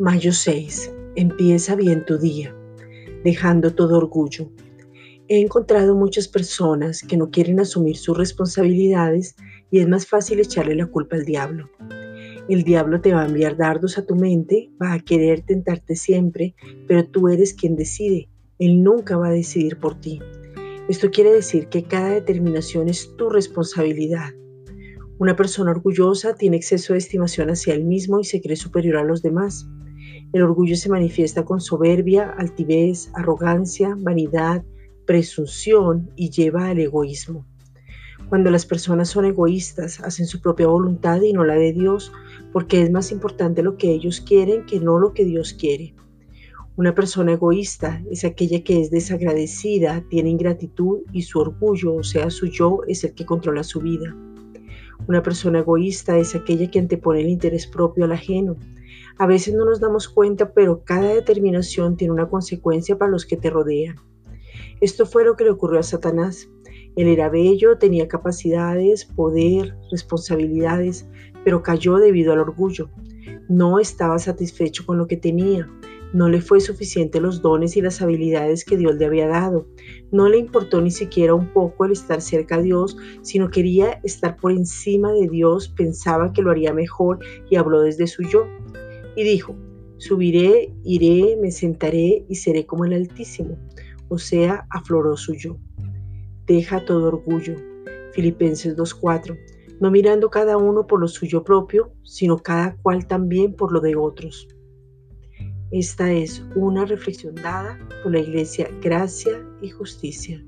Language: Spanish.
Mayo 6. Empieza bien tu día, dejando todo orgullo. He encontrado muchas personas que no quieren asumir sus responsabilidades y es más fácil echarle la culpa al diablo. El diablo te va a enviar dardos a tu mente, va a querer tentarte siempre, pero tú eres quien decide. Él nunca va a decidir por ti. Esto quiere decir que cada determinación es tu responsabilidad. Una persona orgullosa tiene exceso de estimación hacia él mismo y se cree superior a los demás. El orgullo se manifiesta con soberbia, altivez, arrogancia, vanidad, presunción y lleva al egoísmo. Cuando las personas son egoístas, hacen su propia voluntad y no la de Dios, porque es más importante lo que ellos quieren que no lo que Dios quiere. Una persona egoísta es aquella que es desagradecida, tiene ingratitud y su orgullo, o sea, su yo, es el que controla su vida. Una persona egoísta es aquella que antepone el interés propio al ajeno. A veces no nos damos cuenta, pero cada determinación tiene una consecuencia para los que te rodean. Esto fue lo que le ocurrió a Satanás. Él era bello, tenía capacidades, poder, responsabilidades, pero cayó debido al orgullo. No estaba satisfecho con lo que tenía. No le fue suficiente los dones y las habilidades que Dios le había dado. No le importó ni siquiera un poco el estar cerca a Dios, sino quería estar por encima de Dios, pensaba que lo haría mejor y habló desde su yo. Y dijo, subiré, iré, me sentaré y seré como el Altísimo. O sea, afloró su yo. Deja todo orgullo. Filipenses 2.4. No mirando cada uno por lo suyo propio, sino cada cual también por lo de otros. Esta es una reflexión dada por la Iglesia Gracia y Justicia.